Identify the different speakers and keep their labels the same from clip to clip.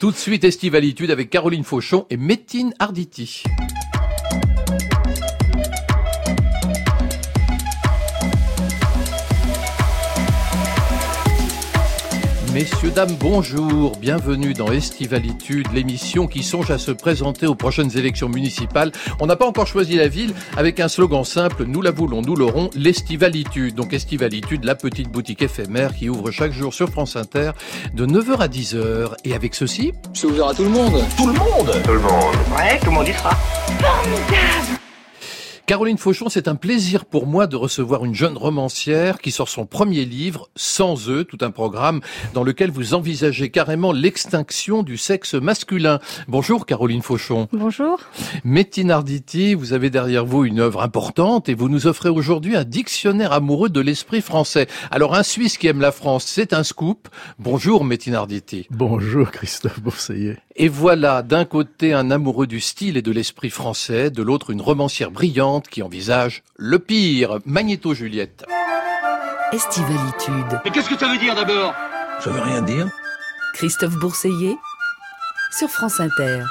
Speaker 1: Tout de suite, Estivalitude avec Caroline Fauchon et Métine Arditi. Messieurs, dames, bonjour. Bienvenue dans Estivalitude, l'émission qui songe à se présenter aux prochaines élections municipales. On n'a pas encore choisi la ville avec un slogan simple, nous la voulons, nous l'aurons, l'Estivalitude. Donc Estivalitude, la petite boutique éphémère qui ouvre chaque jour sur France Inter de 9h à 10h. Et avec ceci...
Speaker 2: C'est ouvert à tout le monde.
Speaker 3: Tout le monde
Speaker 4: Tout le monde.
Speaker 5: Ouais, tout le monde y sera.
Speaker 6: Formidable
Speaker 1: Caroline Fauchon, c'est un plaisir pour moi de recevoir une jeune romancière qui sort son premier livre, Sans eux, tout un programme dans lequel vous envisagez carrément l'extinction du sexe masculin. Bonjour Caroline Fauchon.
Speaker 7: Bonjour.
Speaker 1: Métine Arditi, vous avez derrière vous une œuvre importante et vous nous offrez aujourd'hui un dictionnaire amoureux de l'esprit français. Alors un Suisse qui aime la France, c'est un scoop. Bonjour Métine Arditi.
Speaker 8: Bonjour Christophe Bourseillet.
Speaker 1: Et voilà, d'un côté un amoureux du style et de l'esprit français, de l'autre une romancière brillante qui envisage le pire. Magnéto Juliette.
Speaker 9: Estivalitude.
Speaker 2: Mais qu'est-ce que ça veut dire d'abord?
Speaker 3: Ça veut rien dire.
Speaker 9: Christophe Bourseillet sur France Inter.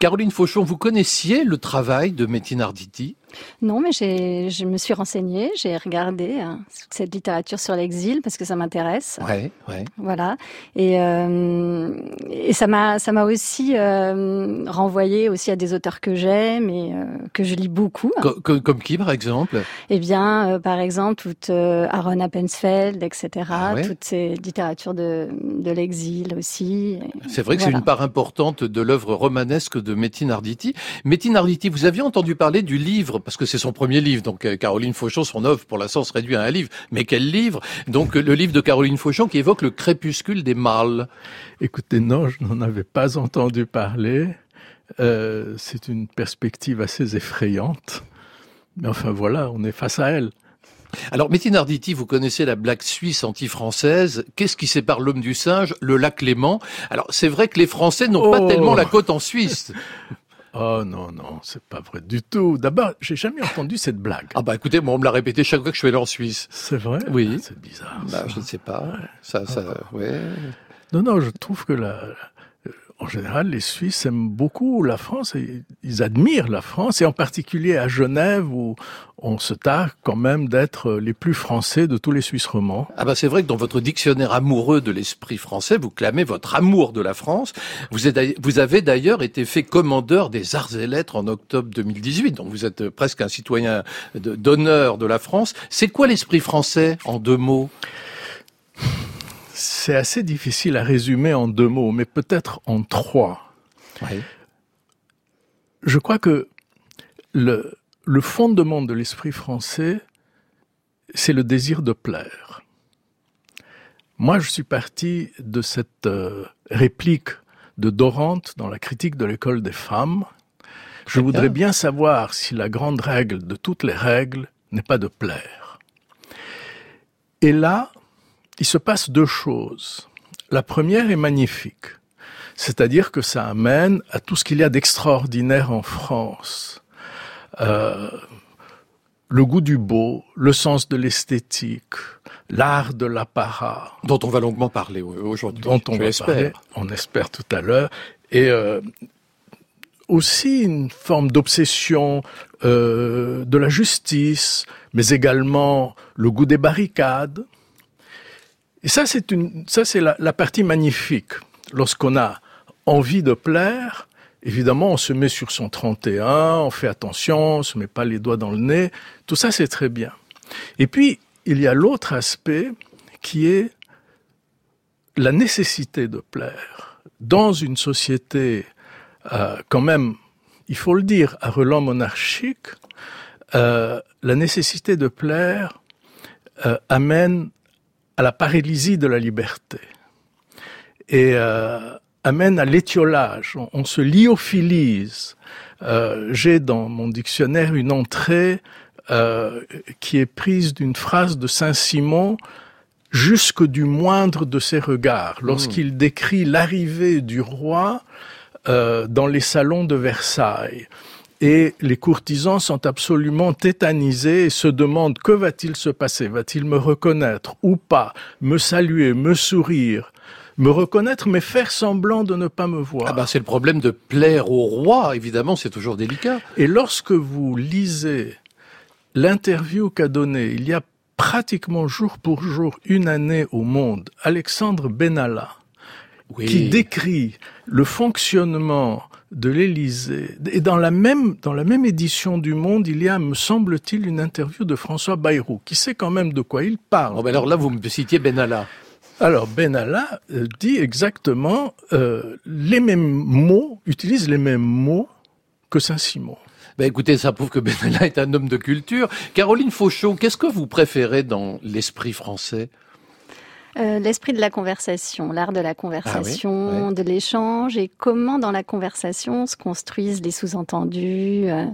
Speaker 1: Caroline Fauchon, vous connaissiez le travail de Métine Arditi?
Speaker 7: Non, mais j'ai, je me suis renseignée, j'ai regardé hein, cette littérature sur l'exil parce que ça m'intéresse.
Speaker 1: Ouais, ouais.
Speaker 7: Voilà. Et, euh, et ça m'a, ça m'a aussi euh, renvoyé aussi à des auteurs que j'aime et euh, que je lis beaucoup.
Speaker 1: Co- co- comme qui, par exemple?
Speaker 7: Eh bien, euh, par exemple, toute euh, Aaron Appensfeld, etc.
Speaker 1: Ah ouais
Speaker 7: Toutes ces littératures de, de l'exil aussi.
Speaker 1: C'est vrai que c'est une part importante de l'œuvre romanesque de Arditi. Métine Arditi, vous aviez entendu parler du livre, parce que c'est son premier livre, donc euh, Caroline Fauchon, son œuvre pour l'instant se réduit à un livre. Mais quel livre? Donc le livre de Caroline Fauchon qui évoque le crépuscule des mâles.
Speaker 8: Écoutez, non, je n'en avais pas entendu parler. Euh, c'est une perspective assez effrayante. Mais enfin voilà, on est face à elle.
Speaker 1: Alors, Métine Arditi, vous connaissez la blague suisse anti-française. Qu'est-ce qui sépare l'homme du singe? Le lac Léman. Alors, c'est vrai que les Français n'ont pas
Speaker 8: Oh.
Speaker 1: tellement la côte en Suisse.
Speaker 8: Oh non, non, c'est pas vrai du tout. D'abord, j'ai jamais entendu cette blague.
Speaker 1: Ah bah écoutez, moi on me l'a répété chaque fois que je suis allé en Suisse.
Speaker 8: C'est vrai?
Speaker 1: Oui.
Speaker 8: C'est bizarre.
Speaker 1: Bah,
Speaker 8: ça.
Speaker 1: je ne sais pas. Ça, ça, ouais.
Speaker 8: Non, non, je trouve que la, en général, les Suisses aiment beaucoup la France et ils admirent la France et en particulier à Genève où on se targue quand même d'être les plus français de tous les Suisses romans.
Speaker 1: Ah bah c'est vrai que dans votre dictionnaire amoureux de l'esprit français, vous clamez votre amour de la France. Vous, avez d'ailleurs été fait commandeur des arts et lettres en octobre 2018, donc vous êtes presque un citoyen d'honneur de la France. C'est quoi l'esprit français en deux mots?
Speaker 8: C'est assez difficile à résumer en deux mots, mais peut-être en trois. Je crois que le, le fondement de l'esprit français, c'est le désir de plaire. Moi, je suis parti de cette euh, réplique de Dorante dans la critique de l'école des femmes. Je voudrais bien savoir si la grande règle de toutes les règles n'est pas de plaire. Et là, il se passe deux choses. La première est magnifique. C'est-à-dire que ça amène à tout ce qu'il y a d'extraordinaire en France. Euh, le goût du beau, le sens de l'esthétique, l'art de l'apparat,
Speaker 1: Dont on va longuement parler aujourd'hui.
Speaker 8: dont on va parler, on espère tout à l'heure, et euh, aussi une forme d'obsession euh, de la justice, mais également le goût des barricades. Et ça, c'est une, ça c'est la, partie magnifique. Lorsqu'on a envie de plaire, évidemment, on se met sur son 31, on fait attention, on se met pas les doigts dans le nez. Tout ça, c'est très bien. Et puis, il y a l'autre aspect qui est la nécessité de plaire dans une société euh, quand même, il faut le dire, à relent monarchique, euh, la nécessité de plaire euh, amène à la paralysie de la liberté et euh, amène à l'étiolage. On, on se lyophilise. Euh, J'ai dans mon dictionnaire une entrée euh, qui est prise d'une phrase de Saint-Simon jusque du moindre de ses regards, lorsqu'il décrit l'arrivée du roi euh, dans les salons de Versailles. Et les courtisans sont absolument tétanisés et se demandent que va-t-il se passer? Va-t-il me reconnaître ou pas? Me saluer, me sourire? Me reconnaître, mais faire semblant de ne pas me voir.
Speaker 1: Ah bah c'est le problème de plaire au roi, évidemment, c'est toujours délicat.
Speaker 8: Et lorsque vous lisez l'interview qu'a donnée il y a pratiquement jour pour jour une année au monde Alexandre Benalla,
Speaker 1: Oui.
Speaker 8: qui décrit le fonctionnement de l'Élysée. Et dans la même dans la même édition du Monde, il y a, me semble-t-il, une interview de François Bayrou, qui sait quand même de quoi il parle.
Speaker 1: Bon, ben alors là, vous me citiez Benalla.
Speaker 8: Alors Benalla euh, dit exactement euh, les mêmes mots, utilise les mêmes mots que Saint-Simon.
Speaker 1: Ben écoutez, ça prouve que Benalla est un homme de culture. Caroline Fauchon, qu'est-ce que vous préférez dans l'esprit français?
Speaker 7: Euh, L'esprit de la conversation, l'art de la conversation,
Speaker 1: Ah ouais.
Speaker 7: de l'échange et comment dans la conversation se construisent les sous-entendus euh,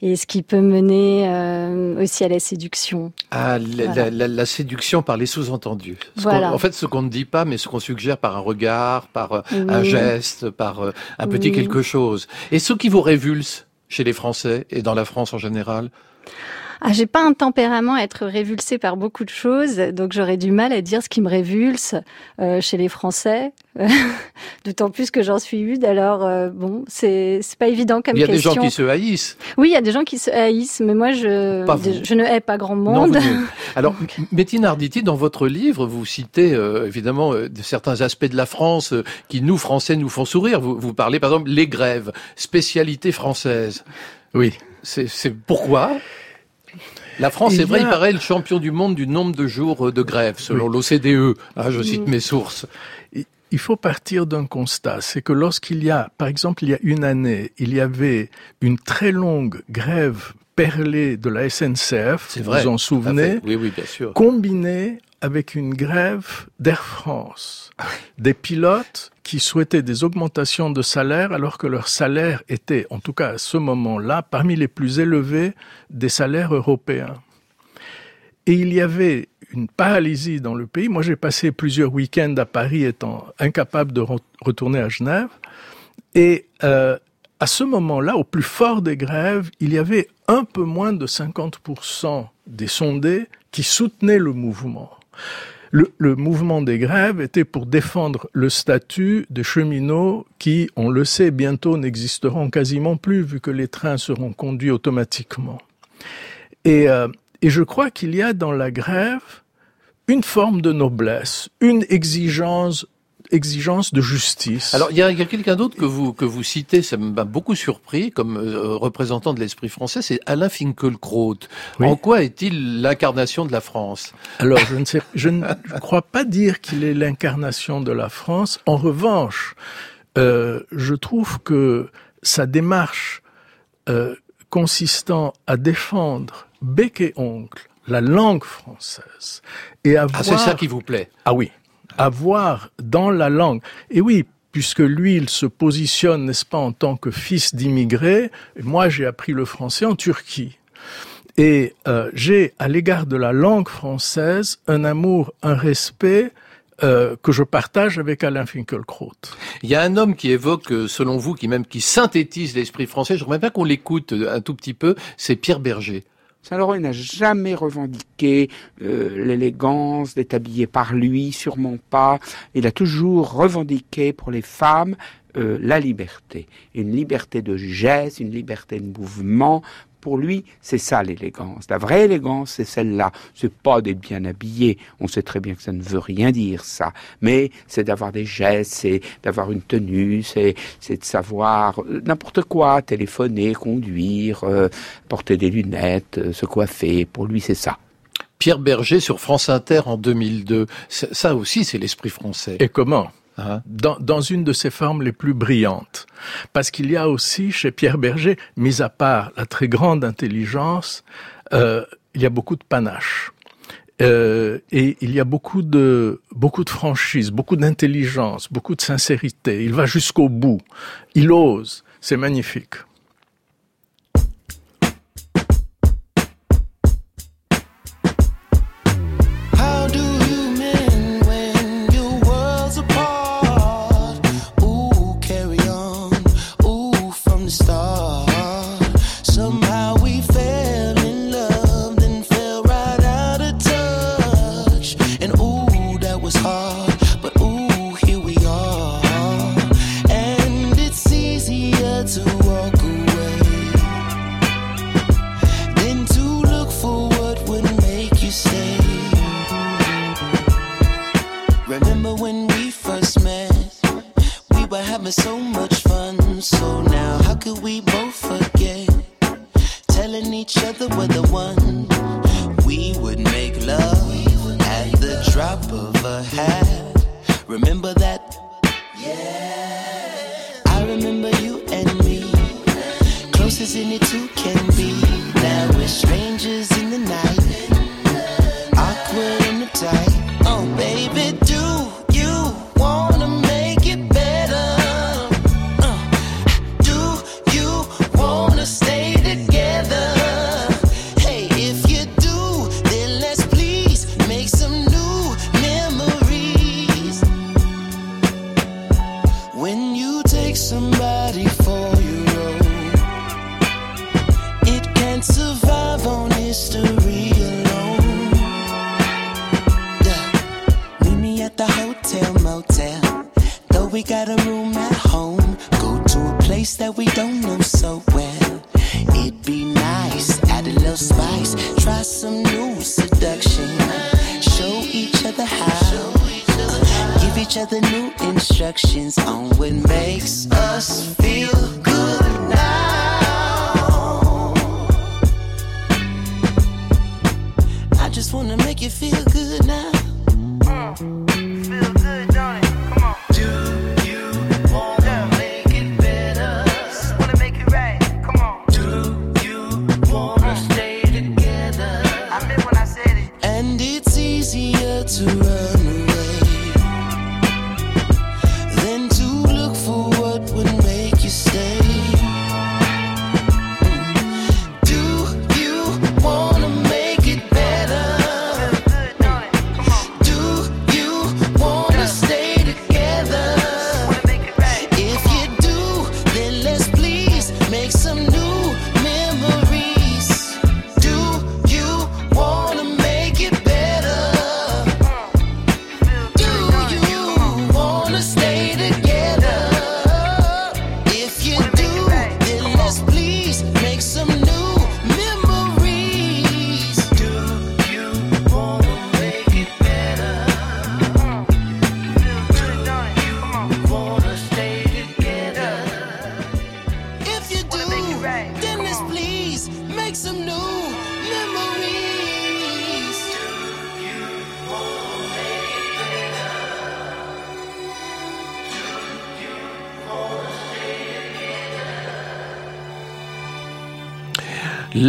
Speaker 7: et ce qui peut mener euh, aussi à la séduction.
Speaker 1: Ah, la,
Speaker 7: Voilà.
Speaker 1: la- la- la séduction par les sous-entendus.
Speaker 7: Voilà.
Speaker 1: En fait, ce qu'on ne dit pas, mais ce qu'on suggère par un regard, par un geste, par un petit
Speaker 7: Oui.
Speaker 1: quelque chose. Et ce qui vous révulse chez les Français et dans la France en général?
Speaker 7: Ah, j'ai pas un tempérament à être révulsée par beaucoup de choses, donc j'aurais du mal à dire ce qui me révulse euh, chez les Français. D'autant plus que j'en suis une. Alors euh, bon, c'est c'est pas évident comme
Speaker 1: Il y a des
Speaker 7: question.
Speaker 1: gens qui se haïssent.
Speaker 7: Oui, il y a des gens qui se haïssent, mais moi je je ne hais pas grand
Speaker 1: Non,
Speaker 7: monde.
Speaker 1: vous Alors, Métine Arditi, dans votre livre, vous citez euh, évidemment euh, de certains aspects de la France euh, qui, nous, Français, nous font sourire. Vous, vous parlez, par exemple, les grèves, spécialité française.
Speaker 8: Oui.
Speaker 1: C'est c'est pourquoi? La France, c'est vrai, il paraît le champion du monde du nombre de jours euh, de grève, selon l'OCDE. Ah, je cite mes sources.
Speaker 8: Il faut partir d'un constat, c'est que lorsqu'il y a, par exemple, il y a une année, il y avait une très longue grève perlée de la SNCF,
Speaker 1: C'est
Speaker 8: vous
Speaker 1: vrai.
Speaker 8: vous en souvenez.
Speaker 1: Oui, oui, bien sûr.
Speaker 8: combinée avec une grève d'Air France. Des pilotes qui souhaitaient des augmentations de salaire alors que leur salaire était, en tout cas à ce moment-là, parmi les plus élevés des salaires européens. Et il y avait une paralysie dans le pays. Moi, j'ai passé plusieurs week-ends à Paris étant incapable de re- retourner à Genève. Et euh, à ce moment-là, au plus fort des grèves, il y avait un peu moins de 50% des sondés qui soutenaient le mouvement. Le, le mouvement des grèves était pour défendre le statut des cheminots qui, on le sait, bientôt n'existeront quasiment plus vu que les trains seront conduits automatiquement. Et, euh, et je crois qu'il y a dans la grève une forme de noblesse, une exigence, exigence de justice.
Speaker 1: Alors, il y a, quelqu'un d'autre que vous, que vous citez, ça m'a beaucoup surpris comme euh, représentant de l'esprit français, c'est Alain Finkielkraut.
Speaker 8: Oui.
Speaker 1: En quoi est-il l'incarnation de la France?
Speaker 8: Alors, je ne sais, je ne je crois pas dire qu'il est l'incarnation de la France. En revanche, euh, je trouve que sa démarche euh, consistant à défendre bec et ongle la langue française et à
Speaker 1: Ah,
Speaker 8: voir
Speaker 1: c'est ça qui vous plaît
Speaker 8: Ah oui, avoir dans la langue. Et oui, puisque lui, il se positionne, n'est-ce pas, en tant que fils d'immigrés. Moi, j'ai appris le français en Turquie. Et euh, j'ai, à l'égard de la langue française, un amour, un respect euh, que je partage avec Alain Finkielkraut.
Speaker 1: Il y a un homme qui évoque, euh, selon vous, qui même qui synthétise l'esprit français. Je voudrais bien qu'on l'écoute euh, un tout petit peu. C'est Pierre Berger.
Speaker 4: Saint-Laurent n'a jamais revendiqué euh, l'élégance d'être par lui, sûrement pas. Il a toujours revendiqué pour les femmes euh, la liberté, une liberté de geste, une liberté de mouvement. Pour lui, c'est ça l'élégance. La vraie élégance, c'est celle-là. C'est pas d'être bien habillé. On sait très bien que ça ne veut rien dire, ça. Mais c'est d'avoir des gestes, c'est d'avoir une tenue, c'est, c'est de savoir euh, n'importe quoi, téléphoner, conduire, euh, porter des lunettes, euh, se coiffer. Pour lui, c'est ça.
Speaker 1: Pierre Berger sur France Inter en 2002. C'est- Ça aussi, c'est l'esprit français.
Speaker 8: Et comment?
Speaker 1: Hein?
Speaker 8: Dans, dans une de ses formes les plus brillantes. Parce qu'il y a aussi chez Pierre Berger, mis à part la très grande intelligence, euh, il y a beaucoup de panache. Euh, et il y a beaucoup de beaucoup de franchise, beaucoup d'intelligence, beaucoup de sincérité. Il va jusqu'au bout. Il ose. C'est magnifique.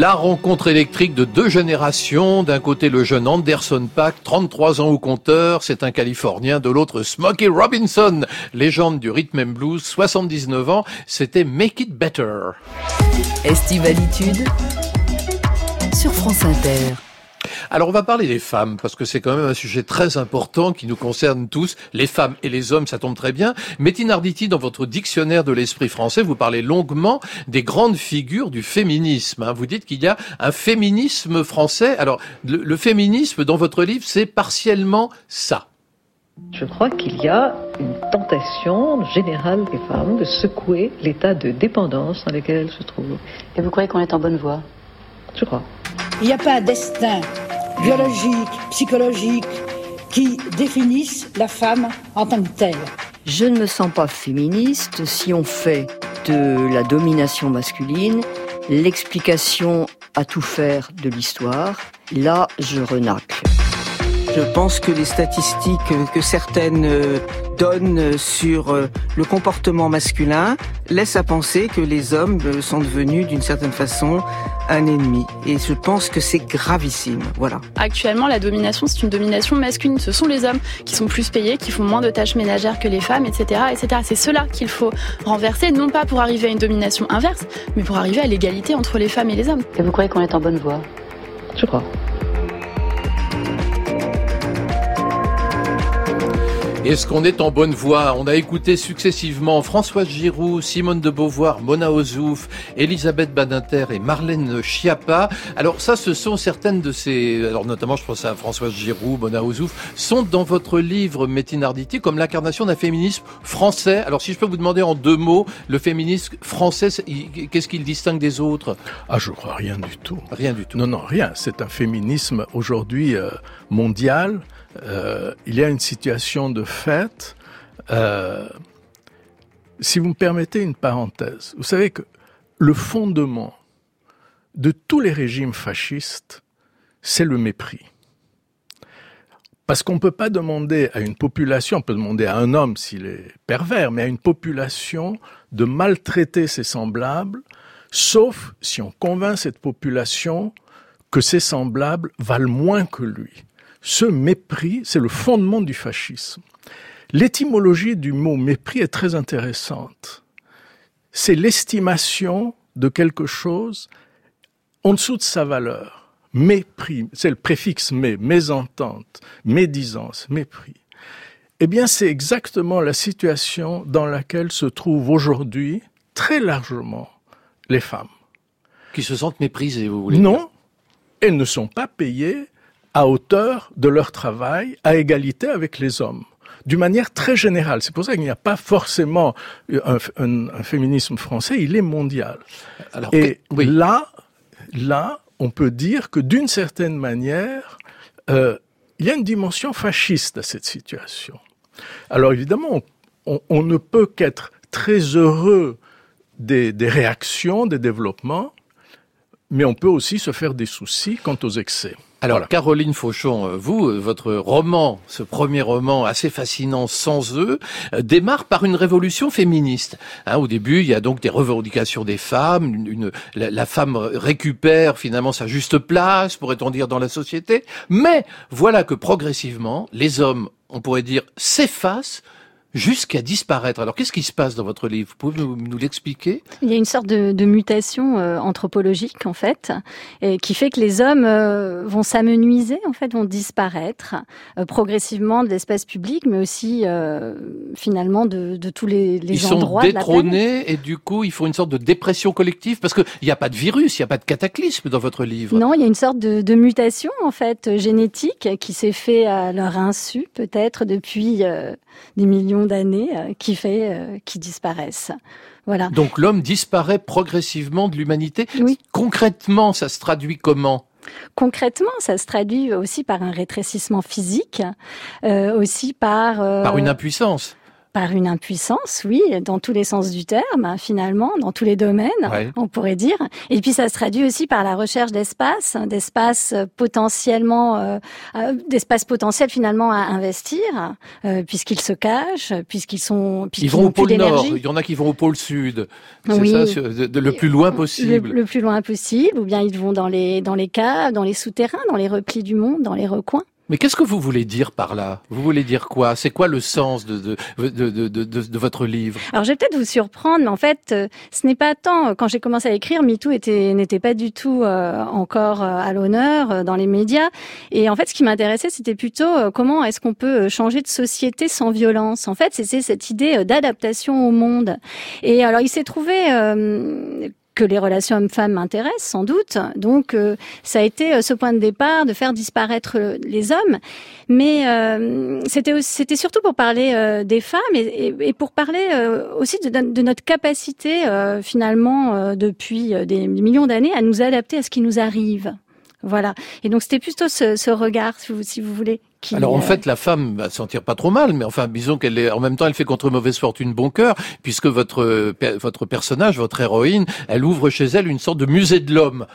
Speaker 1: La rencontre électrique de deux générations. D'un côté, le jeune Anderson Paak, 33 ans au compteur, c'est un Californien. De l'autre, Smokey Robinson, légende du rhythm and blues, 79 ans, c'était Make It Better.
Speaker 9: Estivalitude sur France Inter.
Speaker 1: Alors on va parler des femmes parce que c'est quand même un sujet très important qui nous concerne tous, les femmes et les hommes, ça tombe très bien. Métine Arditi, dans votre dictionnaire de l'esprit français, vous parlez longuement des grandes figures du féminisme. hein. Vous dites qu'il y a un féminisme français. Alors le, le féminisme dans votre livre, c'est partiellement ça.
Speaker 6: Je crois qu'il y a une tentation générale des femmes de secouer l'état de dépendance dans lequel elles se trouvent.
Speaker 10: Et vous croyez qu'on est en bonne voie?
Speaker 6: Je crois.
Speaker 11: Il n'y a pas un destin biologique, psychologique qui définisse la femme en tant que telle.
Speaker 12: Je ne me sens pas féministe si on fait de la domination masculine l'explication à tout faire de l'histoire. Là, je renacle.
Speaker 13: Je pense que les statistiques que certaines euh, donnent sur euh, le comportement masculin laissent à penser que les hommes euh, sont devenus d'une certaine façon un ennemi. Et je pense que c'est gravissime. Voilà.
Speaker 14: Actuellement, la domination, c'est une domination masculine. Ce sont les hommes qui sont plus payés, qui font moins de tâches ménagères que les femmes, etc., etc. C'est cela qu'il faut renverser, non pas pour arriver à une domination inverse, mais pour arriver à l'égalité entre les femmes et les hommes.
Speaker 10: Et vous croyez qu'on est en bonne voie?
Speaker 6: Je crois.
Speaker 1: Est-ce qu'on est en bonne voie? On a écouté successivement Françoise Giroud, Simone de Beauvoir, Mona Ozouf, Elisabeth Badinter et Marlène Schiappa. Alors ça, ce sont certaines de ces... Alors notamment, je pense à Françoise Giroud, Mona Ozouf, sont dans votre livre Métine Arditi comme l'incarnation d'un féminisme français. Alors si je peux vous demander en deux mots, le féminisme français, qu'est-ce qu'il distingue des autres?
Speaker 8: Ah, je crois rien du tout.
Speaker 1: Rien du tout.
Speaker 8: Non, non, rien. C'est un féminisme aujourd'hui euh, mondial. Euh, il y a une situation de fait. Euh, si vous me permettez une parenthèse, vous savez que le fondement de tous les régimes fascistes, c'est le mépris. Parce qu'on ne peut pas demander à une population, on peut demander à un homme s'il est pervers, mais à une population de maltraiter ses semblables, sauf si on convainc cette population que ses semblables valent moins que lui. Ce mépris, c'est le fondement du fascisme. L'étymologie du mot mépris est très intéressante. C'est l'estimation de quelque chose en dessous de sa valeur mépris, c'est le préfixe mais, mésentente, médisance, mépris. Eh bien, c'est exactement la situation dans laquelle se trouvent aujourd'hui très largement les femmes.
Speaker 1: Qui se sentent méprisées, vous voulez
Speaker 8: Non, elles ne sont pas payées à hauteur de leur travail, à égalité avec les hommes d'une manière très générale. C'est pour ça qu'il n'y a pas forcément un, un, féminisme français, il est mondial. Alors, Et là, là, on peut dire que d'une certaine manière, euh, il y a une dimension fasciste à cette situation. Alors évidemment, on, ne peut qu'être très heureux des, réactions, des développements, mais on peut aussi se faire des soucis quant aux excès.
Speaker 1: Alors, Caroline Fauchon, euh, vous, euh, votre roman, ce premier roman assez fascinant, Sans eux, euh, démarre par une révolution féministe. Hein, au début, il y a donc des revendications des femmes. Une, la, femme récupère finalement sa juste place, pourrait-on dire, dans la société. Mais voilà que progressivement, les hommes, on pourrait dire, s'effacent jusqu'à disparaître. Alors qu'est-ce qui se passe dans votre livre? Vous pouvez nous, l'expliquer?
Speaker 7: Il y a une sorte de, mutation euh, anthropologique en fait, et qui fait que les hommes euh, vont s'amenuiser, en fait, vont disparaître euh, progressivement de l'espace public, mais aussi finalement de, tous les, les
Speaker 1: ils
Speaker 7: endroits.
Speaker 1: Ils sont détrônés et du coup ils font une sorte de dépression collective parce qu'il n'y a pas de virus, il n'y a pas de cataclysme dans votre livre.
Speaker 7: Non, il y a une sorte de, de mutation en fait génétique qui s'est fait à leur insu peut-être depuis des millions d'années euh, qui fait euh, qui disparaissent. Voilà.
Speaker 1: Donc l'homme disparaît progressivement de l'humanité.
Speaker 7: Oui.
Speaker 1: Concrètement, ça se traduit comment?
Speaker 7: Concrètement, ça se traduit aussi par un rétrécissement physique, euh, aussi par...
Speaker 1: par une impuissance
Speaker 7: par une impuissance, oui, dans tous les sens du terme, finalement, dans tous les domaines, on pourrait dire. Et puis ça se traduit aussi par la recherche d'espace, d'espace potentiellement, euh, euh d'espace potentiel finalement à investir, euh, puisqu'ils se cachent, puisqu'ils sont,
Speaker 1: puisqu'ils ils vont au pôle nord. Il y en a qui vont au pôle sud. C'est oui. ça, le plus loin possible.
Speaker 7: Le, le, plus loin possible, ou bien ils vont dans les dans les caves, dans les souterrains, dans les replis du monde, dans les recoins.
Speaker 1: Mais qu'est-ce que vous voulez dire par là? Vous voulez dire quoi? C'est quoi le sens de de, de, de, de, votre livre?
Speaker 7: Alors je vais peut-être vous surprendre, mais en fait, euh, ce n'est pas tant, quand j'ai commencé à écrire, MeToo n'était pas du tout euh, encore euh, à l'honneur dans les médias. Et en fait, ce qui m'intéressait, c'était plutôt comment est-ce qu'on peut changer de société sans violence? En fait, c'est cette idée d'adaptation au monde. Et alors, il s'est trouvé que les relations hommes-femmes m'intéressent sans doute. Donc euh, ça a été euh, ce point de départ de faire disparaître euh, les hommes. Mais c'était c'était surtout pour parler des femmes et, et, pour parler aussi de, de, notre capacité finalement depuis des millions d'années à nous adapter à ce qui nous arrive. Voilà. Et donc c'était plutôt ce, ce regard, si vous, si vous voulez,
Speaker 1: alors en fait, la femme va sentir pas trop mal, mais enfin, disons qu'elle est en même temps, elle fait contre mauvaise fortune bon cœur, puisque votre votre personnage, votre héroïne, elle ouvre chez elle une sorte de musée de l'homme.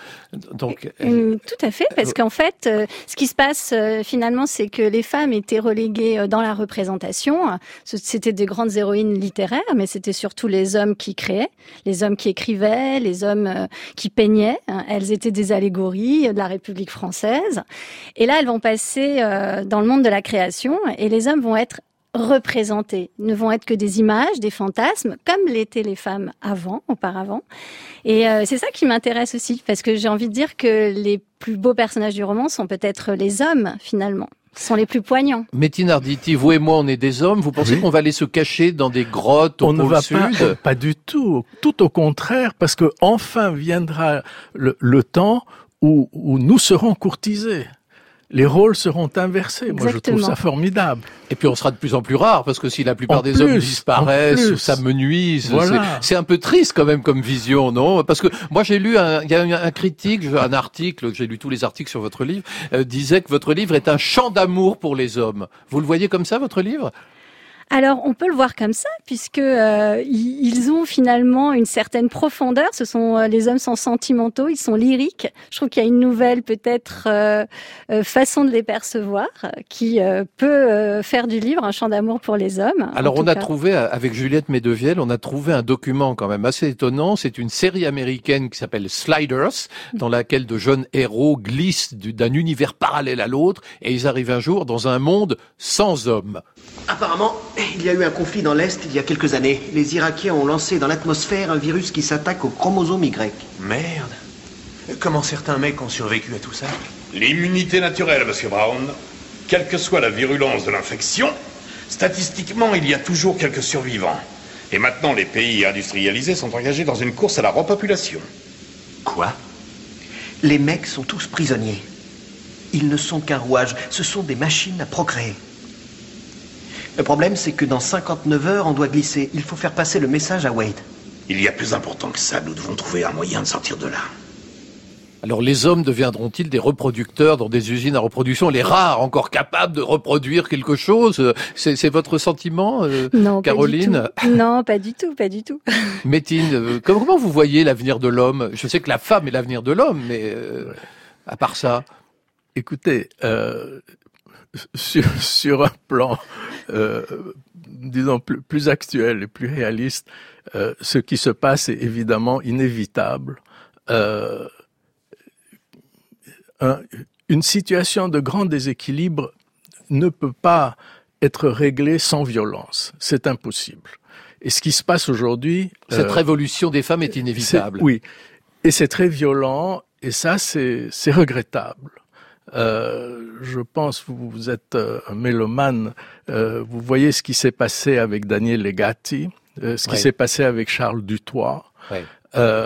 Speaker 7: Donc tout à fait, parce qu'en fait, euh, ce qui se passe euh, finalement, c'est que les femmes étaient reléguées euh, dans la représentation. C'était des grandes héroïnes littéraires, mais c'était surtout les hommes qui créaient, les hommes qui écrivaient, les hommes qui peignaient. Elles étaient des allégories de la République française. Et là, elles vont passer dans dans le monde de la création et les hommes vont être représentés, ne vont être que des images, des fantasmes, comme l'étaient les femmes avant, auparavant. Et euh, c'est ça qui m'intéresse aussi, parce que j'ai envie de dire que les plus beaux personnages du roman sont peut-être les hommes, finalement sont les plus poignants.
Speaker 1: Métine Arditi, vous et moi, on est des hommes. Vous pensez qu'on va aller se cacher dans des grottes au
Speaker 8: on
Speaker 1: ne
Speaker 8: va
Speaker 1: sud
Speaker 8: pas, pas du tout. Tout au contraire, parce que enfin viendra le, le temps où, où nous serons courtisés les rôles seront inversés. Moi, je trouve ça formidable.
Speaker 1: Et puis, on sera de plus en plus rare, parce que si la plupart des hommes disparaissent, ça me nuise. C'est un peu triste quand même comme vision, non? Parce que moi, j'ai lu, un, il y a un, critique, un article, j'ai lu tous les articles sur votre livre, euh, disait que votre livre est un chant d'amour pour les hommes. Vous le voyez comme ça, votre livre?
Speaker 7: Alors, on peut le voir comme ça, puisque euh, ils ont finalement une certaine profondeur. Ce sont euh, les hommes sont sentimentaux, ils sont lyriques. Je trouve qu'il y a une nouvelle peut-être euh, euh, façon de les percevoir euh, qui euh, peut euh, faire du livre un chant d'amour pour les hommes.
Speaker 1: Alors on a
Speaker 7: cas.
Speaker 1: trouvé avec Juliette Medevielle, on a trouvé un document quand même assez étonnant. C'est une série américaine qui s'appelle Sliders, dans laquelle de jeunes héros glissent du- d'un univers parallèle à l'autre et ils arrivent un jour dans un monde sans hommes.
Speaker 15: Apparemment, il y a eu un conflit dans l'Est il y a quelques années. Les Irakiens ont lancé dans l'atmosphère un virus qui s'attaque au chromosome Y.
Speaker 3: Merde. Comment certains mecs ont survécu à tout ça
Speaker 16: L'immunité naturelle, monsieur Brown. Quelle que soit la virulence de l'infection, statistiquement, il y a toujours quelques survivants. Et maintenant, les pays industrialisés sont engagés dans une course à la repopulation.
Speaker 15: Quoi? Les mecs sont tous prisonniers. Ils ne sont qu'un rouage, ce sont des machines à procréer. Le problème, c'est que dans 59 heures, on doit glisser. Il faut faire passer le message à Wade.
Speaker 16: Il y a plus important que ça. Nous devons trouver un moyen de sortir de là.
Speaker 1: Alors les hommes deviendront-ils des reproducteurs dans des usines à reproduction, les rares encore capables de reproduire quelque chose? C'est c'est votre sentiment, euh,
Speaker 7: Non, pas du
Speaker 1: Caroline?
Speaker 7: tout. Non, pas du tout, pas du tout.
Speaker 1: Métine, euh, comment, comment vous voyez l'avenir de l'homme? Je sais que la femme est l'avenir de l'homme, mais euh, à part ça,
Speaker 8: Écoutez, euh, sur, sur un plan, euh, disons, plus, plus actuel et plus réaliste, euh, ce qui se passe est évidemment inévitable. Euh, un- une situation de grand déséquilibre ne peut pas être réglée sans violence. C'est impossible. Et ce qui se passe aujourd'hui...
Speaker 1: cette révolution des femmes est inévitable.
Speaker 8: Oui, et c'est très violent, et ça, c'est regrettable. Euh, je pense, vous, vous êtes euh, un mélomane, euh, vous voyez ce qui s'est passé avec Daniel Legati, euh, ce qui
Speaker 1: Ouais.
Speaker 8: s'est passé avec Charles Dutoit.
Speaker 1: Ouais.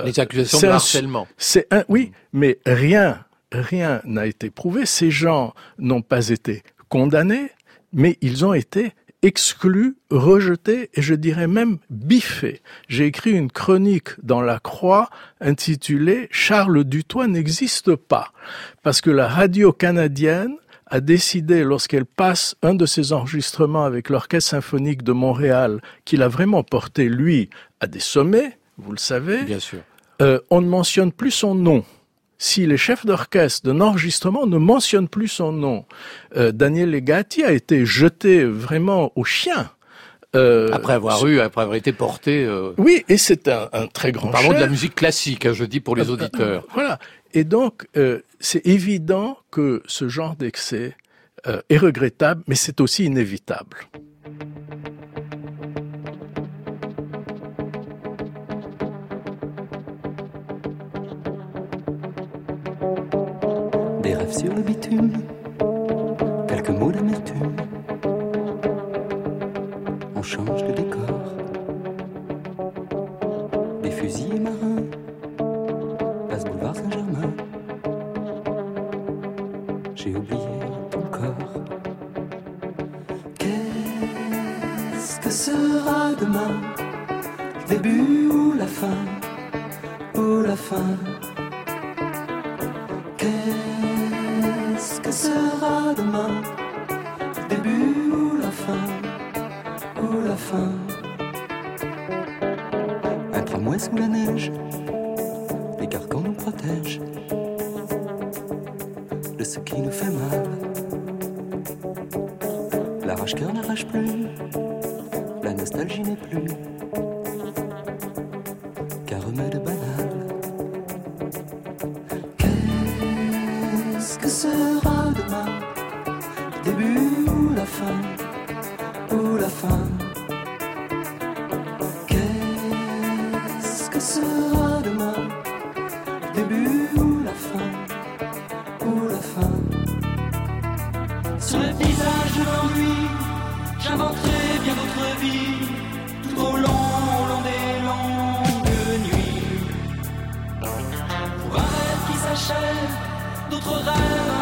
Speaker 1: Les accusations de harcèlement.
Speaker 8: C'est un, oui, mais rien, rien n'a été prouvé. Ces gens n'ont pas été condamnés, mais ils ont été exclus, rejetés et je dirais même biffés. J'ai écrit une chronique dans La Croix intitulée Charles Dutoit n'existe pas parce que la radio canadienne a décidé, lorsqu'elle passe un de ses enregistrements avec l'Orchestre symphonique de Montréal, qu'il a vraiment porté, lui, à des sommets, vous le savez,
Speaker 1: Bien sûr.
Speaker 8: euh, on ne mentionne plus son nom. Si les chefs d'orchestre d'un enregistrement ne mentionnent plus son nom, euh, Daniel Legati a été jeté vraiment au chien. Euh,
Speaker 1: Après avoir eu, après avoir été porté. euh,
Speaker 8: Oui, et c'est un, un très grand
Speaker 1: Parlons de la musique classique, hein, je dis pour les auditeurs.
Speaker 8: Voilà. Et donc, c'est évident que ce genre d'excès est regrettable, mais c'est aussi inévitable.
Speaker 17: Sur le bitume, quelques mots d'amertume. On change de décor. Des fusils marins, place boulevard Saint-Germain. J'ai oublié ton corps. Qu'est-ce que sera demain? Le début ou la fin? Ou la fin? Sera que sera demain. Le début ou la fin Ou la fin. Sur le visage de l'ennui J'inventerai bien d'autres vies. Tout au long, long des longues nuits. Pour un rêve qui s'achève D'autres rêves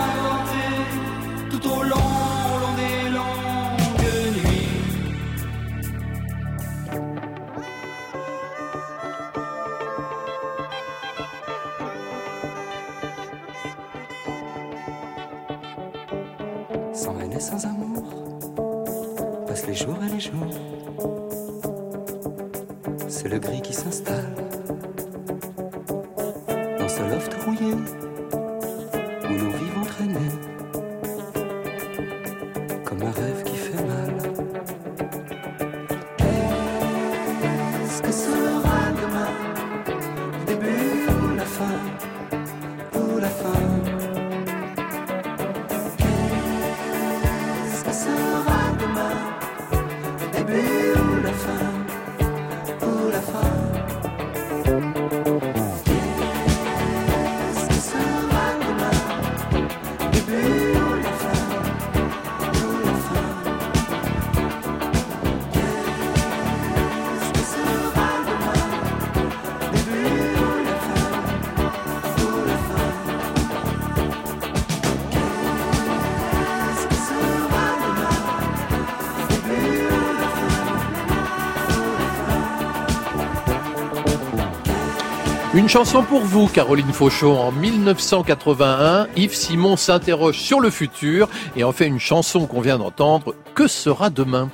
Speaker 1: Une chanson pour vous, Caroline Fauchon. En 1981, Yves Simon s'interroge sur le futur et en fait une chanson qu'on vient d'entendre. Que sera demain?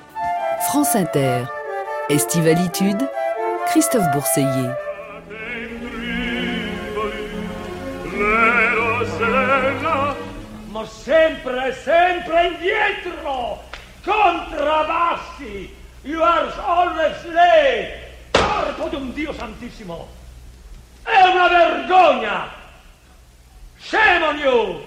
Speaker 9: France Inter. Estivalitude. Christophe Bourseiller.
Speaker 18: ma sempre, sempre indietro! Contrabbassi! You are always late! Corpo di un Dio santissimo! È una vergogna! On you!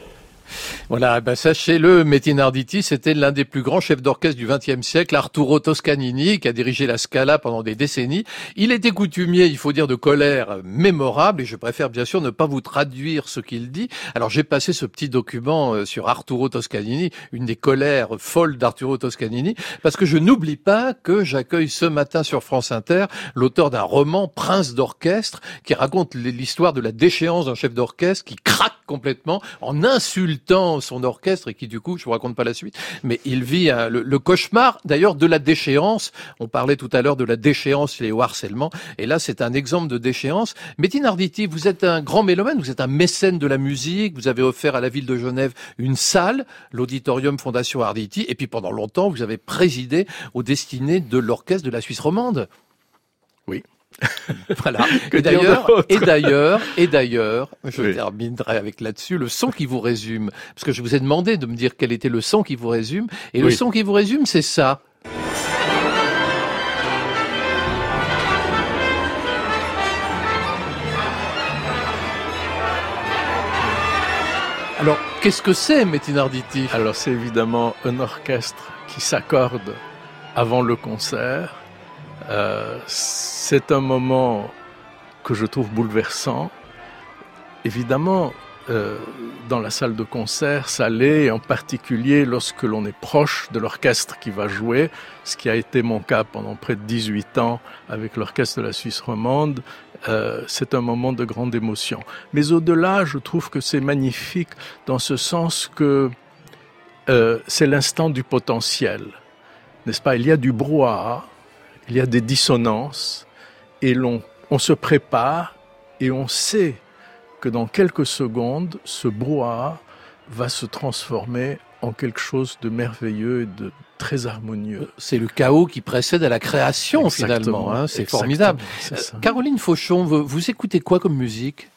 Speaker 1: Voilà, ben sachez-le, Metin Arditi, c'était l'un des plus grands chefs d'orchestre du XXe siècle, Arturo Toscanini, qui a dirigé la Scala pendant des décennies. Il était coutumier, il faut dire, de colère mémorable, et je préfère bien sûr ne pas vous traduire ce qu'il dit. Alors j'ai passé ce petit document euh, sur Arturo Toscanini, une des colères folles d'Arturo Toscanini, parce que je n'oublie pas que j'accueille ce matin sur France Inter l'auteur d'un roman, Prince d'orchestre, qui raconte l'histoire de la déchéance d'un chef d'orchestre qui craque complètement en insultant son orchestre et qui du coup, je vous raconte pas la suite, mais il vit le, le cauchemar d'ailleurs de la déchéance. On parlait tout à l'heure de la déchéance et au harcèlement, et là c'est un exemple de déchéance. Métine Arditi, vous êtes un grand mélomane, vous êtes un mécène de la musique, vous avez offert à la ville de Genève une salle, l'auditorium Fondation Arditi, et puis pendant longtemps vous avez présidé aux destinées de l'orchestre de la Suisse romande.
Speaker 8: Oui.
Speaker 1: Voilà.
Speaker 8: Que
Speaker 1: et d'ailleurs, et d'ailleurs, et d'ailleurs, je terminerai avec là-dessus le son qui vous résume, parce que je vous ai demandé de me dire quel était le son qui vous résume, et le son qui vous résume, c'est ça. Alors, qu'est-ce que c'est, Métin Arditi?
Speaker 8: Alors, c'est évidemment un orchestre qui s'accorde avant le concert. Euh, c'est un moment que je trouve bouleversant. Évidemment, euh, dans la salle de concert, ça l'est, en particulier lorsque l'on est proche de l'orchestre qui va jouer, ce qui a été mon cas pendant près de 18 ans avec l'orchestre de la Suisse romande. Euh, c'est un moment de grande émotion. Mais au-delà, je trouve que c'est magnifique dans ce sens que c'est l'instant du potentiel. N'est-ce pas? Il y a du brouhaha, il y a des dissonances, et l'on, on se prépare et on sait que dans quelques secondes, ce brouhaha va se transformer en quelque chose de merveilleux et de très harmonieux.
Speaker 1: C'est le chaos qui précède à la création,
Speaker 8: Exactement,
Speaker 1: finalement. hein, c'est formidable. Euh. Caroline Fauchon, vous, vous écoutez quoi comme musique?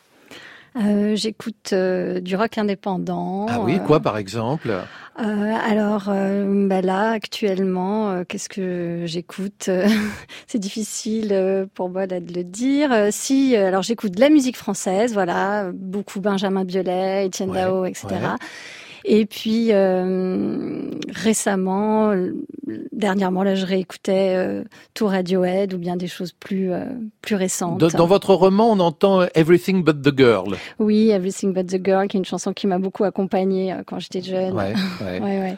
Speaker 7: Euh, J'écoute euh, du rock indépendant.
Speaker 1: Ah oui,
Speaker 7: euh,
Speaker 1: quoi par exemple?
Speaker 7: Euh, alors euh, bah là actuellement, euh, qu'est-ce que j'écoute? Euh, C'est difficile euh, pour moi là, de le dire. Euh, si, euh, alors j'écoute de la musique française, voilà, beaucoup Benjamin Biolay, Étienne
Speaker 19: Ouais,
Speaker 7: Dao, etc.
Speaker 19: ouais.
Speaker 7: Et puis euh, récemment, euh, dernièrement là, je réécoutais euh, tout Radiohead ou bien des choses plus euh, plus récentes.
Speaker 1: dans, dans votre roman, on entend Everything But the Girl.
Speaker 7: Oui, Everything But the Girl, qui est une chanson qui m'a beaucoup accompagnée euh, quand j'étais jeune.
Speaker 1: Ouais, ouais.
Speaker 7: ouais, ouais.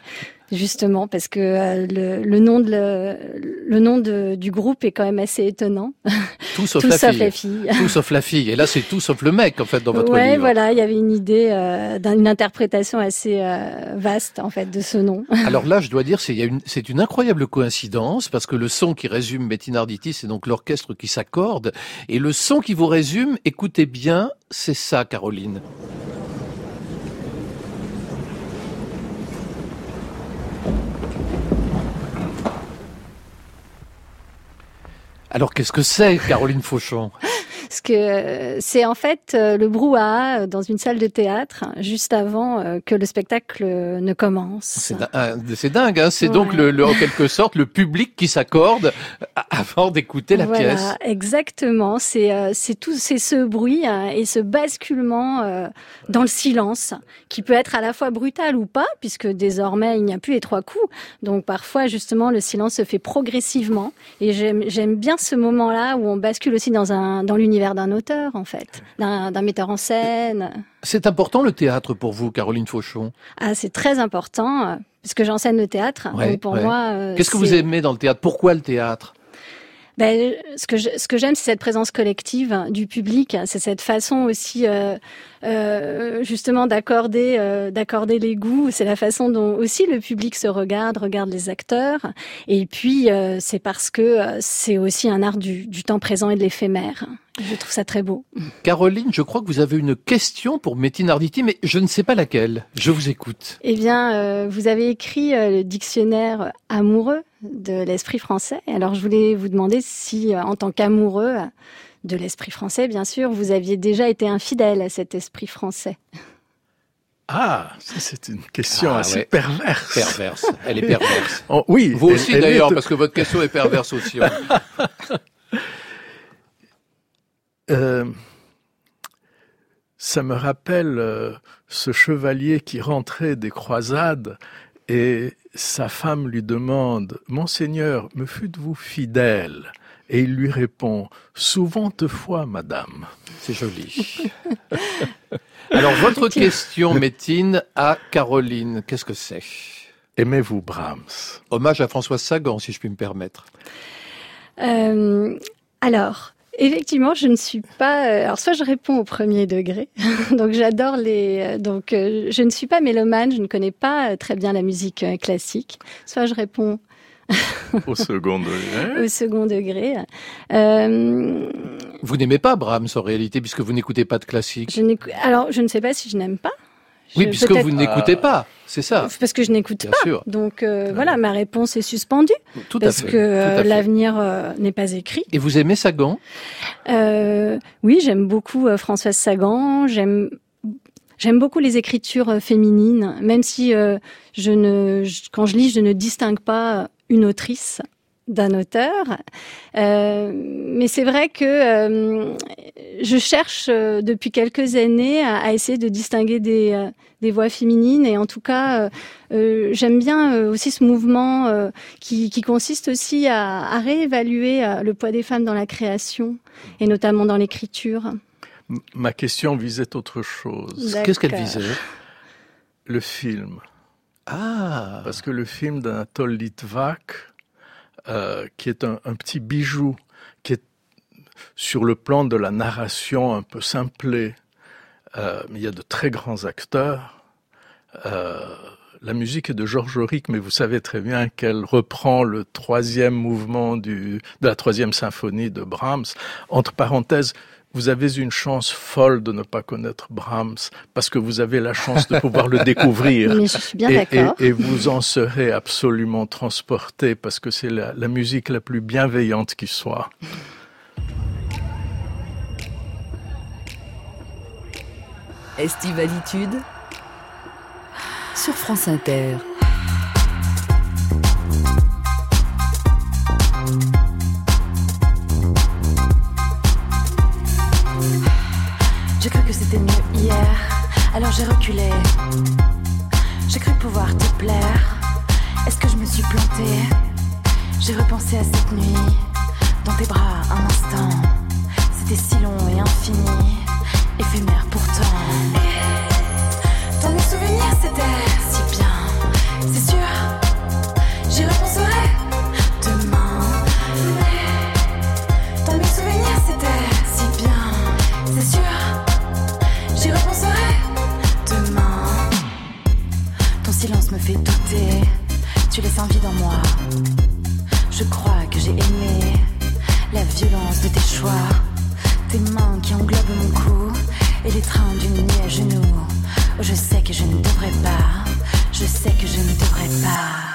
Speaker 7: Justement, parce que euh, le, le nom, de le, le nom de, du groupe est quand même assez étonnant.
Speaker 1: Tout sauf,
Speaker 7: Tout
Speaker 1: la,
Speaker 7: sauf
Speaker 1: fille.
Speaker 7: la fille.
Speaker 1: Tout sauf la fille. Et là, c'est tout sauf le mec, en fait, dans votre
Speaker 7: ouais,
Speaker 1: livre.
Speaker 7: voilà, il y avait une idée euh, d'une interprétation assez euh, vaste, en fait, de ce nom.
Speaker 1: Alors là, je dois dire, c'est une, une incroyable coïncidence parce que le son qui résume Bettina Arditi, c'est donc l'orchestre qui s'accorde, et le son qui vous résume, écoutez bien, c'est ça, Caroline. Alors qu'est-ce que c'est, Caroline Fauchon?
Speaker 7: Parce que euh, c'est en fait euh, le brouhaha euh, dans une salle de théâtre juste avant que le spectacle ne commence.
Speaker 1: C'est ah, dingue, hein c'est donc
Speaker 7: Ouais.
Speaker 1: le, le- en quelque sorte le public qui s'accorde avant d'écouter la
Speaker 7: voilà,
Speaker 1: pièce.
Speaker 7: exactement. C'est c'est tout, c'est ce bruit euh, et ce basculement dans le silence qui peut être à la fois brutal ou pas, puisque désormais il n'y a plus les trois coups. Donc parfois justement le silence se fait progressivement et j'aime j'aime bien ce moment-là où on bascule aussi dans un dans l'univers d'un auteur en fait, d'un metteur en scène.
Speaker 1: C'est important le théâtre pour vous, Caroline Fauchon?
Speaker 7: Ah, c'est très important euh, puisque j'enseigne le théâtre.
Speaker 1: Ouais,
Speaker 7: Donc pour
Speaker 1: ouais.
Speaker 7: moi, euh,
Speaker 1: Qu'est-ce que vous aimez dans le théâtre? Pourquoi le théâtre?
Speaker 7: Ben, ce que je- ce que j'aime, c'est cette présence collective du public. C'est cette façon aussi, euh, euh, justement, d'accorder, euh, d'accorder les goûts. C'est la façon dont aussi le public se regarde, regarde les acteurs. Et puis, euh, c'est parce que euh, c'est aussi un art du, du temps présent et de l'éphémère. Je trouve ça très beau.
Speaker 1: Caroline, je crois que vous avez une question pour Métine Arditi, mais je ne sais pas laquelle. Je vous écoute.
Speaker 7: Eh bien, euh, vous avez écrit le dictionnaire amoureux de l'esprit français. Alors, je voulais vous demander si, euh, en tant qu'amoureux de l'esprit français, bien sûr, vous aviez déjà été infidèle à cet esprit français.
Speaker 8: Ah, c'est une question
Speaker 1: Ah,
Speaker 8: assez
Speaker 1: ouais.
Speaker 8: perverse.
Speaker 1: Perverse. Elle est perverse.
Speaker 8: Oh, oui.
Speaker 1: Vous
Speaker 8: elle-
Speaker 1: aussi d'ailleurs,
Speaker 8: est-
Speaker 1: parce que votre question est perverse aussi. hein.
Speaker 8: Euh, ça me rappelle euh, ce chevalier qui rentrait des croisades et sa femme lui demande Monseigneur, me fûtes-vous fidèle? Et il lui répond Souvent fois, madame.
Speaker 1: C'est joli. Alors, votre question, Métine, à Caroline, qu'est-ce que c'est?
Speaker 8: Aimez-vous Brahms?
Speaker 1: Hommage à Françoise Sagan, si je puis me permettre.
Speaker 7: Euh, alors, effectivement, je ne suis pas. euh, alors, soit je réponds au premier degré, donc j'adore les. euh, Donc, euh, je ne suis pas mélomane, je ne connais pas très bien la musique classique. Soit je réponds
Speaker 8: Au second degré.
Speaker 7: au second degré. Euh,
Speaker 1: Vous n'aimez pas Brahms en réalité, puisque vous n'écoutez pas de classique?
Speaker 7: je alors, je ne sais pas si je n'aime pas.
Speaker 1: Oui,
Speaker 7: Je-
Speaker 1: puisque vous n'écoutez pas, c'est ça.
Speaker 7: Parce que je n'écoute pas.
Speaker 1: sûr.
Speaker 7: Donc euh, voilà, ma réponse est suspendue.
Speaker 1: Tout à
Speaker 7: parce
Speaker 1: fait,
Speaker 7: que
Speaker 1: à
Speaker 7: euh, l'avenir euh, n'est pas écrit.
Speaker 1: Et vous aimez Sagan?
Speaker 7: Euh, oui, j'aime beaucoup Françoise Sagan. J'aime j'aime beaucoup les écritures féminines, même si euh, je ne je- quand je lis, je ne distingue pas une autrice d'un auteur. Euh, mais c'est vrai que euh, je cherche euh, depuis quelques années à, à essayer de distinguer des, euh, des voix féminines et en tout cas euh, euh, j'aime bien euh, aussi ce mouvement euh, qui, qui consiste aussi à, à réévaluer euh, le poids des femmes dans la création et notamment dans l'écriture.
Speaker 8: Ma question visait autre chose.
Speaker 7: Qu'est-ce qu'elle visait?
Speaker 8: Le film.
Speaker 1: Ah
Speaker 8: Parce que le film d'Anatole Litvak, euh, qui est un, petit bijou, qui est sur le plan de la narration un peu simplée, euh, mais il y a de très grands acteurs. Euh, la musique est de Georges Auric, mais vous savez très bien qu'elle reprend le troisième mouvement de la troisième symphonie de Brahms. Entre parenthèses, vous avez une chance folle de ne pas connaître Brahms parce que vous avez la chance de pouvoir le découvrir.
Speaker 7: Mais je suis bien
Speaker 8: Et-
Speaker 7: d'accord.
Speaker 8: Et, et vous en serez absolument transporté parce que c'est la, la musique la plus bienveillante qui soit.
Speaker 9: Estivalitude sur France Inter.
Speaker 19: Alors j'ai reculé. J'ai cru pouvoir te plaire. Est-ce que je me suis plantée? J'ai repensé à cette nuit, dans tes bras un instant. C'était si long et infini, éphémère pourtant. Et dans souvenirs, c'était si bien, c'est sûr. J'y repenserai fait douter. Tu laisses un en moi. Je crois que j'ai aimé la violence de tes choix. Tes mains qui englobent mon cou et les trains d'une nuit à genoux. Je sais que je ne devrais pas. Je sais que je ne devrais pas.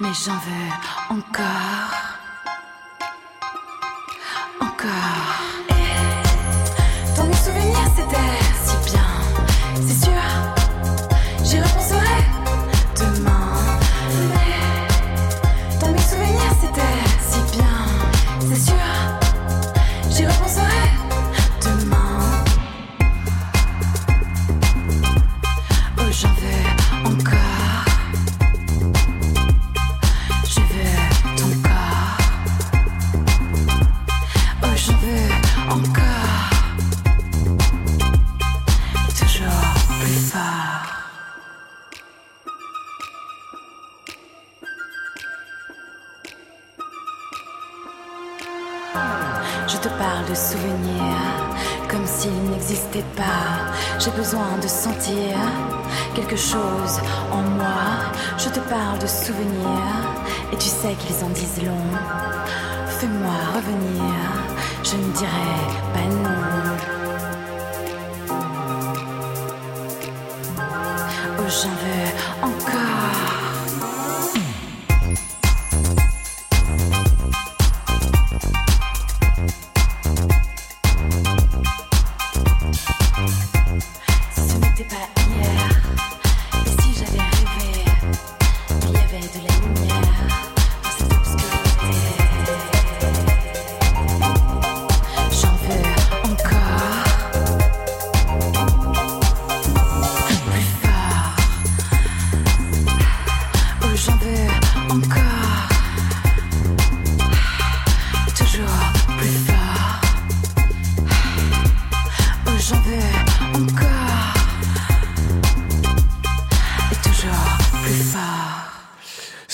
Speaker 19: Mais j'en veux encore.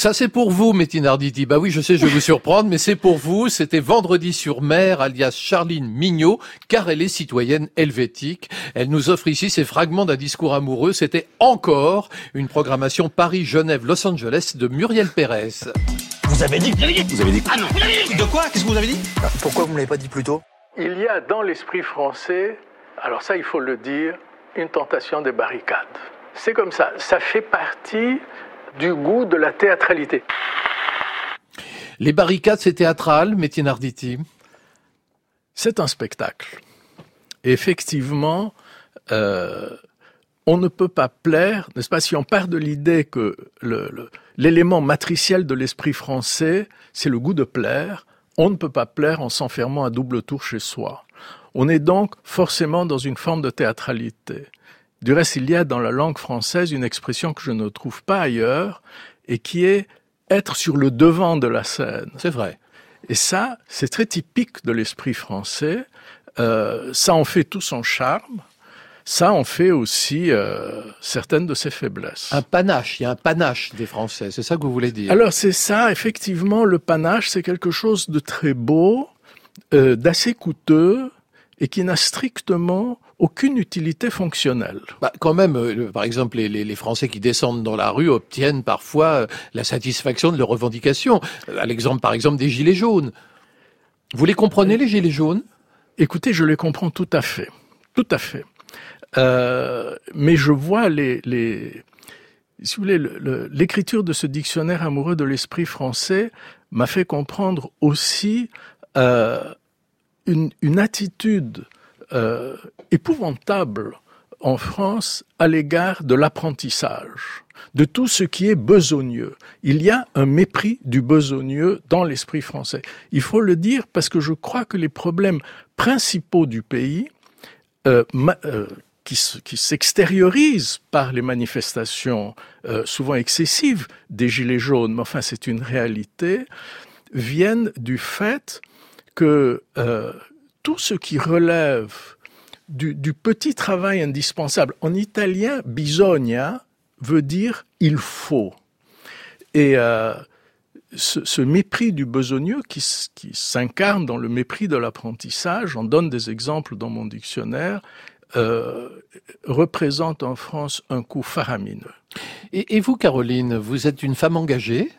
Speaker 1: Ça, c'est pour vous, Métine Arditi. Bah oui, je sais, je vais vous surprendre, mais c'est pour vous. C'était Vendredi sur mer, alias Charline Mignot, car elle est citoyenne helvétique. Elle nous offre ici ces fragments d'un discours amoureux. C'était encore une programmation Paris-Genève-Los Angeles de Muriel Pérez.
Speaker 20: Vous avez dit Vous avez dit Vous avez dit Ah non De quoi? Qu'est-ce que vous avez dit?
Speaker 8: Pourquoi vous ne l'avez pas dit plus tôt? Il y a dans l'esprit français, alors ça il faut le dire, une tentation des barricades. C'est comme ça, ça fait partie du goût de la théâtralité.
Speaker 1: Les barricades, c'est théâtral, Métine Arditi.
Speaker 8: C'est un spectacle. Et effectivement, euh, on ne peut pas plaire, n'est-ce pas, si on part de l'idée que le- le- l'élément matriciel de l'esprit français, c'est le goût de plaire, on ne peut pas plaire en s'enfermant à double tour chez soi. On est donc forcément dans une forme de théâtralité. Du reste, il y a dans la langue française une expression que je ne trouve pas ailleurs et qui est être sur le devant de la scène.
Speaker 1: C'est vrai.
Speaker 8: Et ça, c'est très typique de l'esprit français. Euh, ça en fait tout son charme. Ça en fait aussi euh, certaines de ses faiblesses.
Speaker 1: Un panache, il y a un panache des Français, c'est ça que vous voulez dire?
Speaker 8: Alors c'est ça, effectivement, le panache, c'est quelque chose de très beau, euh, d'assez coûteux et qui n'a strictement aucune utilité fonctionnelle.
Speaker 1: Bah, quand même, euh, par exemple, les, les- les Français qui descendent dans la rue obtiennent parfois euh, la satisfaction de leurs revendications. Euh, À l'exemple, par exemple, des gilets jaunes. Vous les comprenez, les gilets jaunes?
Speaker 8: Écoutez, je les comprends tout à fait, tout à fait. Euh, mais je vois les, les si vous voulez, le- le- l'écriture de ce dictionnaire amoureux de l'esprit français m'a fait comprendre aussi euh, une, une attitude euh, épouvantable en France à l'égard de l'apprentissage, de tout ce qui est besogneux. Il y a un mépris du besogneux dans l'esprit français. Il faut le dire parce que je crois que les problèmes principaux du pays, euh, euh, qui, qui s'extériorisent par les manifestations euh, souvent excessives des Gilets jaunes, mais enfin c'est une réalité, viennent du fait que euh, tout ce qui relève du, petit travail indispensable, en italien, bisogna veut dire il faut. Et euh, ce, mépris du besogneux qui, s'incarne dans le mépris de l'apprentissage, on donne des exemples dans mon dictionnaire, euh, représente en France un coup faramineux.
Speaker 1: et vous, Caroline, vous êtes une femme engagée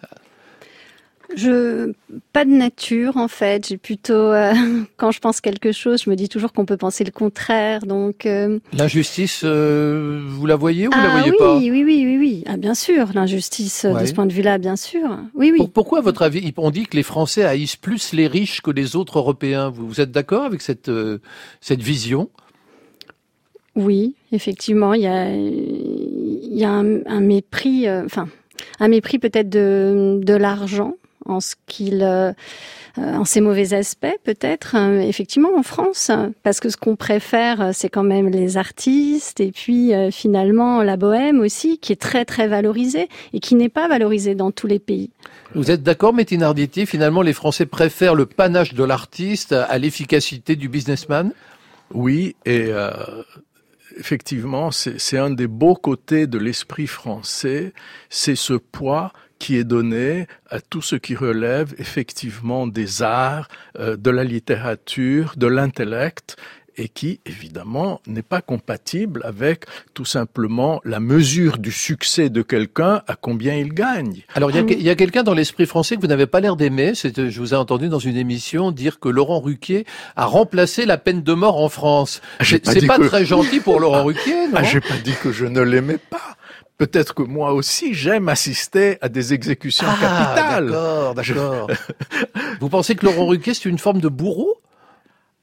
Speaker 7: Je pas de nature en fait. J'ai plutôt euh, quand je pense quelque chose, je me dis toujours qu'on peut penser le contraire. Donc euh,
Speaker 1: L'injustice, euh, vous la voyez ou vous
Speaker 7: ah,
Speaker 1: la voyez
Speaker 7: oui,
Speaker 1: pas
Speaker 7: oui, oui, oui, oui. Ah, bien sûr, l'injustice
Speaker 1: Ouais.
Speaker 7: de ce point de vue-là, bien sûr. Oui, oui.
Speaker 1: Pour- pourquoi, à votre avis, on dit que les Français haïssent plus les riches que les autres Européens? Vous, vous êtes d'accord avec cette, cette vision?
Speaker 7: Oui, effectivement, il y a, il y a un, un mépris, enfin, un mépris peut-être de, de l'argent en ce qu'il, euh, euh, en ses mauvais aspects peut-être, euh, effectivement en France, parce que ce qu'on préfère, euh, c'est quand même les artistes et puis euh, finalement la bohème aussi, qui est très très valorisée et qui n'est pas valorisée dans tous les pays.
Speaker 1: Vous êtes d'accord, Métine Arditi Finalement, les Français préfèrent le panache de l'artiste à l'efficacité du businessman?
Speaker 8: Oui, et euh, effectivement, c'est c'est un des beaux côtés de l'esprit français, c'est ce poids qui est donné à tout ce qui relève effectivement des arts, euh, de la littérature, de l'intellect, et qui, évidemment, n'est pas compatible avec tout simplement la mesure du succès de quelqu'un à combien il gagne.
Speaker 1: Alors, il y a, il y a quelqu'un dans l'esprit français que vous n'avez pas l'air d'aimer. C'est, Je vous ai entendu dans une émission dire que Laurent Ruquier a remplacé la peine de mort en France.
Speaker 8: J'ai
Speaker 1: C'est
Speaker 8: pas que-
Speaker 1: très gentil pour Laurent Ruquier, non?
Speaker 8: Ah, j'ai pas dit que je ne l'aimais pas. Peut-être que moi aussi, j'aime assister à des exécutions
Speaker 1: Ah,
Speaker 8: capitales.
Speaker 1: d'accord, d'accord. Vous pensez que Laurent Ruquier, c'est une forme de bourreau?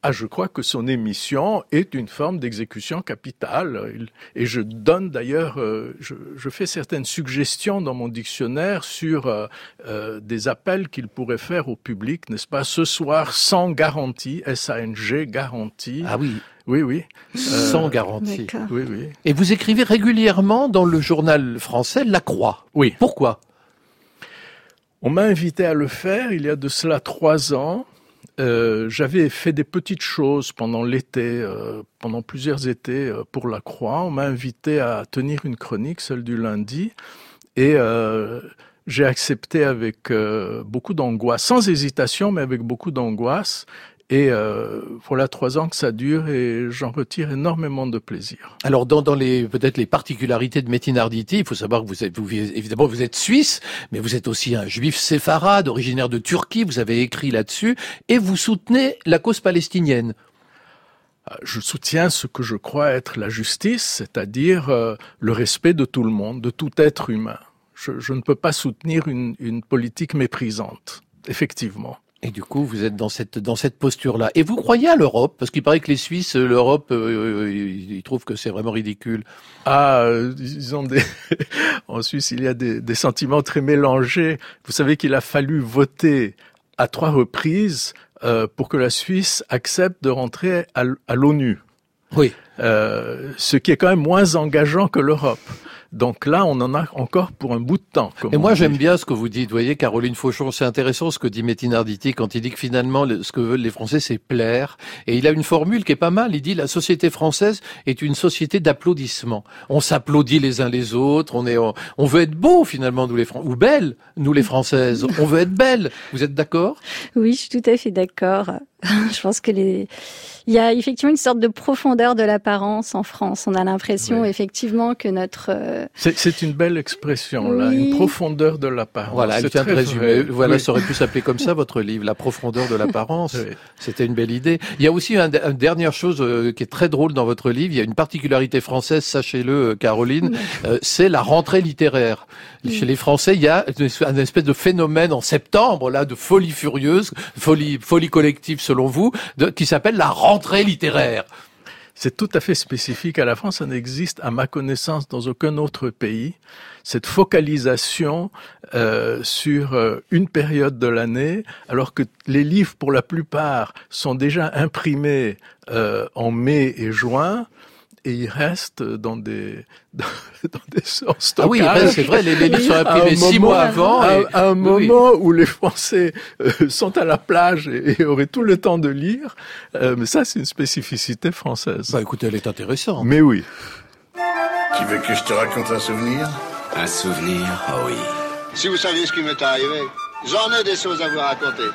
Speaker 8: Ah, je crois que son émission est une forme d'exécution capitale. Et je donne d'ailleurs, euh, je, je fais certaines suggestions dans mon dictionnaire sur euh, euh, des appels qu'il pourrait faire au public, n'est-ce pas? Ce soir, sans garantie, S-A-N-G, garantie.
Speaker 1: Ah oui.
Speaker 8: Oui, oui.
Speaker 1: Sans
Speaker 8: Euh,
Speaker 1: garantie.
Speaker 8: Oui, oui.
Speaker 1: Et vous écrivez régulièrement dans le journal français La Croix.
Speaker 8: Oui.
Speaker 1: Pourquoi?
Speaker 8: On m'a invité à le faire il y a de cela trois ans. Euh, J'avais fait des petites choses pendant l'été, euh, pendant plusieurs étés euh, pour la Croix. On m'a invité à tenir une chronique, celle du lundi, et j'ai accepté avec beaucoup d'angoisse, sans hésitation, mais avec beaucoup d'angoisse. Et euh, voilà trois ans que ça dure et j'en retire énormément de plaisir.
Speaker 1: Alors dans, dans les peut-être les particularités de Métin Arditi, il faut savoir que vous êtes vous, évidemment vous êtes suisse, mais vous êtes aussi un juif séfarade originaire de Turquie. Vous avez écrit là-dessus et vous soutenez la cause palestinienne.
Speaker 8: Je soutiens ce que je crois être la justice, c'est-à-dire euh, le respect de tout le monde, de tout être humain. Je, je ne peux pas soutenir une, une politique méprisante, effectivement.
Speaker 1: Et du coup, vous êtes dans cette dans cette posture-là. Et vous croyez à l'Europe? Parce qu'il paraît que les Suisses, euh, l'Europe, euh, ils ils trouvent que c'est vraiment ridicule.
Speaker 8: Ah, euh, ils ont des... en Suisse, il y a des, des sentiments très mélangés. Vous savez qu'il a fallu voter à trois reprises euh, pour que la Suisse accepte de rentrer à l'ONU.
Speaker 1: Oui.
Speaker 8: Euh, ce qui est quand même moins engageant que l'Europe. Donc là, on en a encore pour un bout de temps.
Speaker 1: Et moi, j'aime bien ce que vous dites. Vous voyez, Caroline Fauchon, c'est intéressant ce que dit Métin Arditi quand il dit que finalement, le- ce que veulent les Français, c'est plaire. Et il a une formule qui est pas mal. Il dit la société française est une société d'applaudissements. On s'applaudit les uns les autres. On est, on, on veut être beau finalement, nous les Français, ou belles, nous les Françaises. On veut être belles. Vous êtes d'accord?
Speaker 7: Oui, je suis tout à fait d'accord. je pense que les, il y a effectivement une sorte de profondeur de l'apparence en France. On a l'impression effectivement que notre euh,
Speaker 8: C'est, c'est une belle expression, là, une profondeur de l'apparence.
Speaker 1: Voilà, elle vient de résumer.
Speaker 8: vrai.
Speaker 1: Voilà,
Speaker 8: Oui.
Speaker 1: ça aurait pu s'appeler comme ça votre livre, La profondeur de l'apparence. C'était une belle idée. Il y a aussi un- une dernière chose euh, qui est très drôle dans votre livre. Il y a une particularité française, sachez-le, euh, Caroline, euh, c'est la rentrée littéraire. Chez les Français, il y a une espèce- un espèce de phénomène en septembre, là, de folie furieuse, folie, folie collective selon vous, de- qui s'appelle la rentrée
Speaker 8: C'est tout à fait spécifique à la France. Ça n'existe, à ma connaissance, dans aucun autre pays. Cette focalisation euh, sur euh, une période de l'année, alors que les livres, pour la plupart, sont déjà imprimés euh, en mai et juin. Et ils restent dans des dans, dans des en
Speaker 1: Ah oui, c'est vrai, les- les livres sont imprimés six
Speaker 8: moment-
Speaker 1: mois avant
Speaker 8: À,
Speaker 1: et-
Speaker 8: à un
Speaker 1: oui, oui.
Speaker 8: moment où les Français euh, sont à la plage et, et auraient tout le temps de lire. Euh, mais ça, c'est une spécificité française.
Speaker 1: Bah écoutez, elle est intéressante.
Speaker 8: Mais oui.
Speaker 21: Tu veux que je te raconte un souvenir? Un souvenir Oh oui.
Speaker 22: Si vous saviez ce qui m'est arrivé, j'en ai des choses à vous raconter.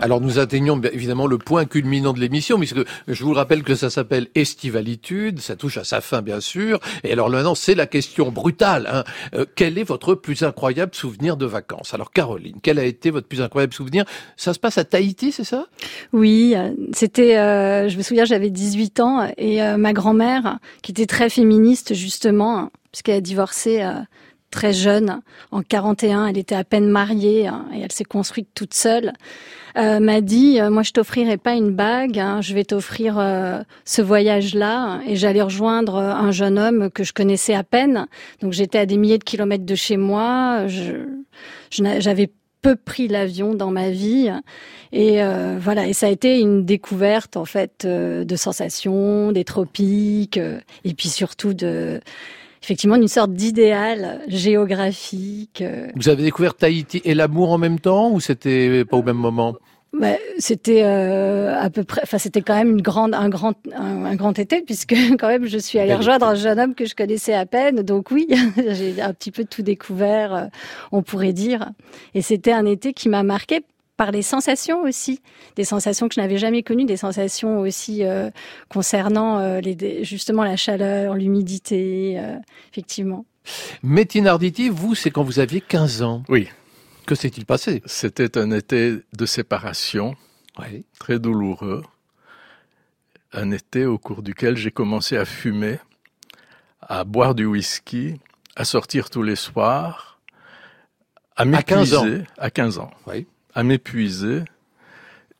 Speaker 1: Alors nous atteignons évidemment le point culminant de l'émission, puisque je vous rappelle que ça s'appelle Estivalitude, ça touche à sa fin bien sûr. Et alors maintenant c'est la question brutale. Hein. Euh, quel est votre plus incroyable souvenir de vacances? Alors Caroline, quel a été votre plus incroyable souvenir? Ça se passe à Tahiti, c'est ça?
Speaker 7: Oui, euh, c'était, euh, je me souviens, j'avais 18 ans et euh, ma grand-mère, qui était très féministe justement, puisqu'elle a divorcé très jeune, en 41, elle était à peine mariée hein, et elle s'est construite toute seule, euh, m'a dit euh, moi je t'offrirai pas une bague, hein, je vais t'offrir euh, ce voyage-là. Et j'allais rejoindre un jeune homme que je connaissais à peine. Donc j'étais à des milliers de kilomètres de chez moi, je, j'avais peu pris l'avion dans ma vie. Et euh, voilà. Et ça a été une découverte en fait de sensations des tropiques et puis surtout de effectivement d'une sorte d'idéal géographique. Euh.
Speaker 1: Vous avez découvert Tahiti et l'amour en même temps ou c'était pas au même moment?
Speaker 7: Bah, c'était euh, à peu près, enfin c'était quand même une grande, un grand, un, grand été puisque quand même je suis allée rejoindre un jeune homme que je connaissais à peine, donc oui, j'ai un petit peu tout découvert, euh, on pourrait dire. Et c'était un été qui m'a marqué par les sensations aussi, des sensations que je n'avais jamais connues, des sensations aussi euh, concernant euh, les, justement la chaleur, l'humidité, euh, effectivement.
Speaker 1: Métine Arditi, vous, c'est quand vous aviez 15 ans.
Speaker 8: Oui.
Speaker 1: Que s'est-il passé?
Speaker 8: C'était un été de séparation, oui. très douloureux. Un été au cours duquel j'ai commencé à fumer, à boire du whisky, à sortir tous les soirs, à m'épuiser. À 15 ans.
Speaker 1: Oui
Speaker 8: à m'épuiser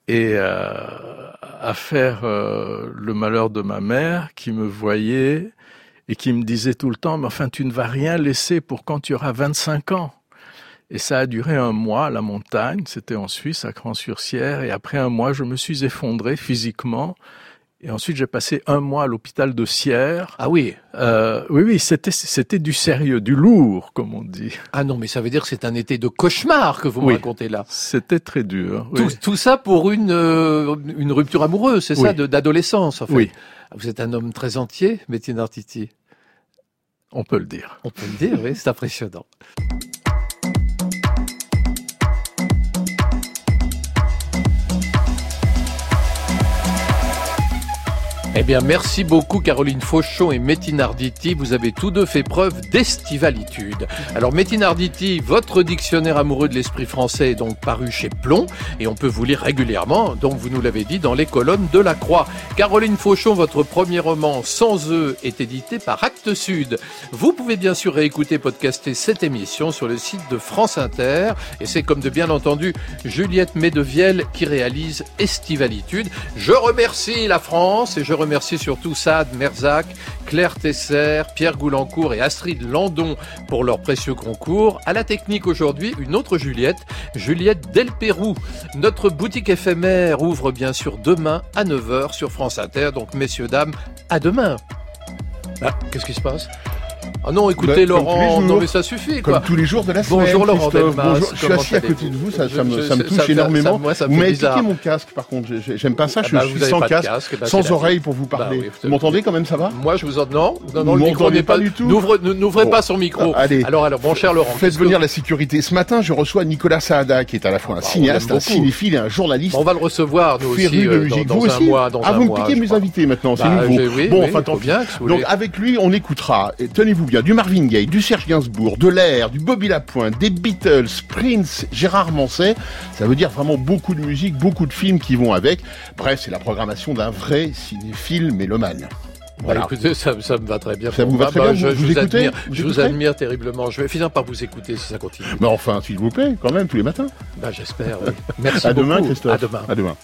Speaker 8: et euh, à faire euh, le malheur de ma mère qui me voyait et qui me disait tout le temps, mais enfin tu ne vas rien laisser pour quand tu auras 25 ans. Et ça a duré un mois à la montagne, c'était en Suisse, à Cran-sur-Sierre, et après un mois, je me suis effondré physiquement et ensuite, j'ai passé un mois à l'hôpital de Sierre.
Speaker 1: Ah oui.
Speaker 8: Euh, oui, oui, c'était c'était du sérieux, du lourd, comme on dit.
Speaker 1: Ah non, mais ça veut dire que c'est un été de cauchemar que vous me racontez là.
Speaker 8: C'était très dur.
Speaker 1: Tout, tout, ça pour une euh, une rupture amoureuse, c'est ça, d'adolescence en fait.
Speaker 8: Oui.
Speaker 1: Vous êtes un homme très entier, Métier Artiti.
Speaker 8: On peut le dire.
Speaker 1: On peut le dire, oui, c'est impressionnant. Eh bien, merci beaucoup Caroline Fauchon et Métine Arditi. Vous avez tous deux fait preuve d'estivalitude. Alors, Métine Arditi, votre dictionnaire amoureux de l'esprit français est donc paru chez Plomb et on peut vous lire régulièrement, donc vous nous l'avez dit, dans les colonnes de la Croix. Caroline Fauchon, votre premier roman Sans eux est édité par Actes Sud. Vous pouvez bien sûr réécouter, podcaster cette émission sur le site de France Inter et c'est comme de bien entendu Juliette Medevielle qui réalise Estivalitude. Je remercie la France et je remercie surtout Saad Merzac, Claire Tesser, Pierre Goulancourt et Astrid Landon pour leur précieux concours. À la technique aujourd'hui, une autre Juliette, Juliette Delpérou. Notre boutique éphémère ouvre bien sûr demain à 9h sur France Inter. Donc messieurs, dames, à demain. Ah, qu'est-ce qui se passe? Ah non, écoutez bah, Laurent, non mais ça suffit
Speaker 23: quoi. Comme tous les jours de la
Speaker 1: semaine. Bonjour Laurent
Speaker 23: Bonjour, je suis assis à côté de vous, ça, ça, me, ça me, touche énormément. Ça, vous m'avez piqué mon casque par contre, j'aime pas ça, ah je, bah, suis sans casque, casque bah, sans oreille pour vous parler. Bah, oui, vous m'entendez quand même, ça va?
Speaker 1: Moi je vous entends. Non, non, non le micro n'est pas du tout? N'ouvrez pas son micro. Allez. Alors, alors, bon cher Laurent.
Speaker 23: Faites venir la sécurité. Ce matin, je reçois Nicolas Saada, qui est à la fois un cinéaste, un cinéphile et un journaliste.
Speaker 1: On va le recevoir nous aussi euh, dans un mois.
Speaker 23: Ah, vous me piquez mes invités maintenant, c'est nouveau. Bon, enfin tant bien. Donc avec lui, on écoutera, tenez-vous bien, du Marvin Gaye, du Serge Gainsbourg, de l'air, du Bobby Lapointe, des Beatles, Prince, Gérard Manset. Ça veut dire vraiment beaucoup de musique, beaucoup de films qui vont avec. Bref, c'est la programmation d'un vrai cinéphile mélomane.
Speaker 1: Voilà. Bah, écoutez, ça, ça, me va très bien.
Speaker 23: Ça vous va très bien.
Speaker 1: je,
Speaker 23: vous,
Speaker 1: admire, je vous admire terriblement. Je vais finir par vous écouter si ça continue.
Speaker 23: Mais enfin, s'il vous plaît, quand même, tous les matins.
Speaker 1: Bah, j'espère. Oui. Merci
Speaker 23: à
Speaker 1: beaucoup.
Speaker 23: demain, Christophe.
Speaker 1: À demain.
Speaker 23: À demain.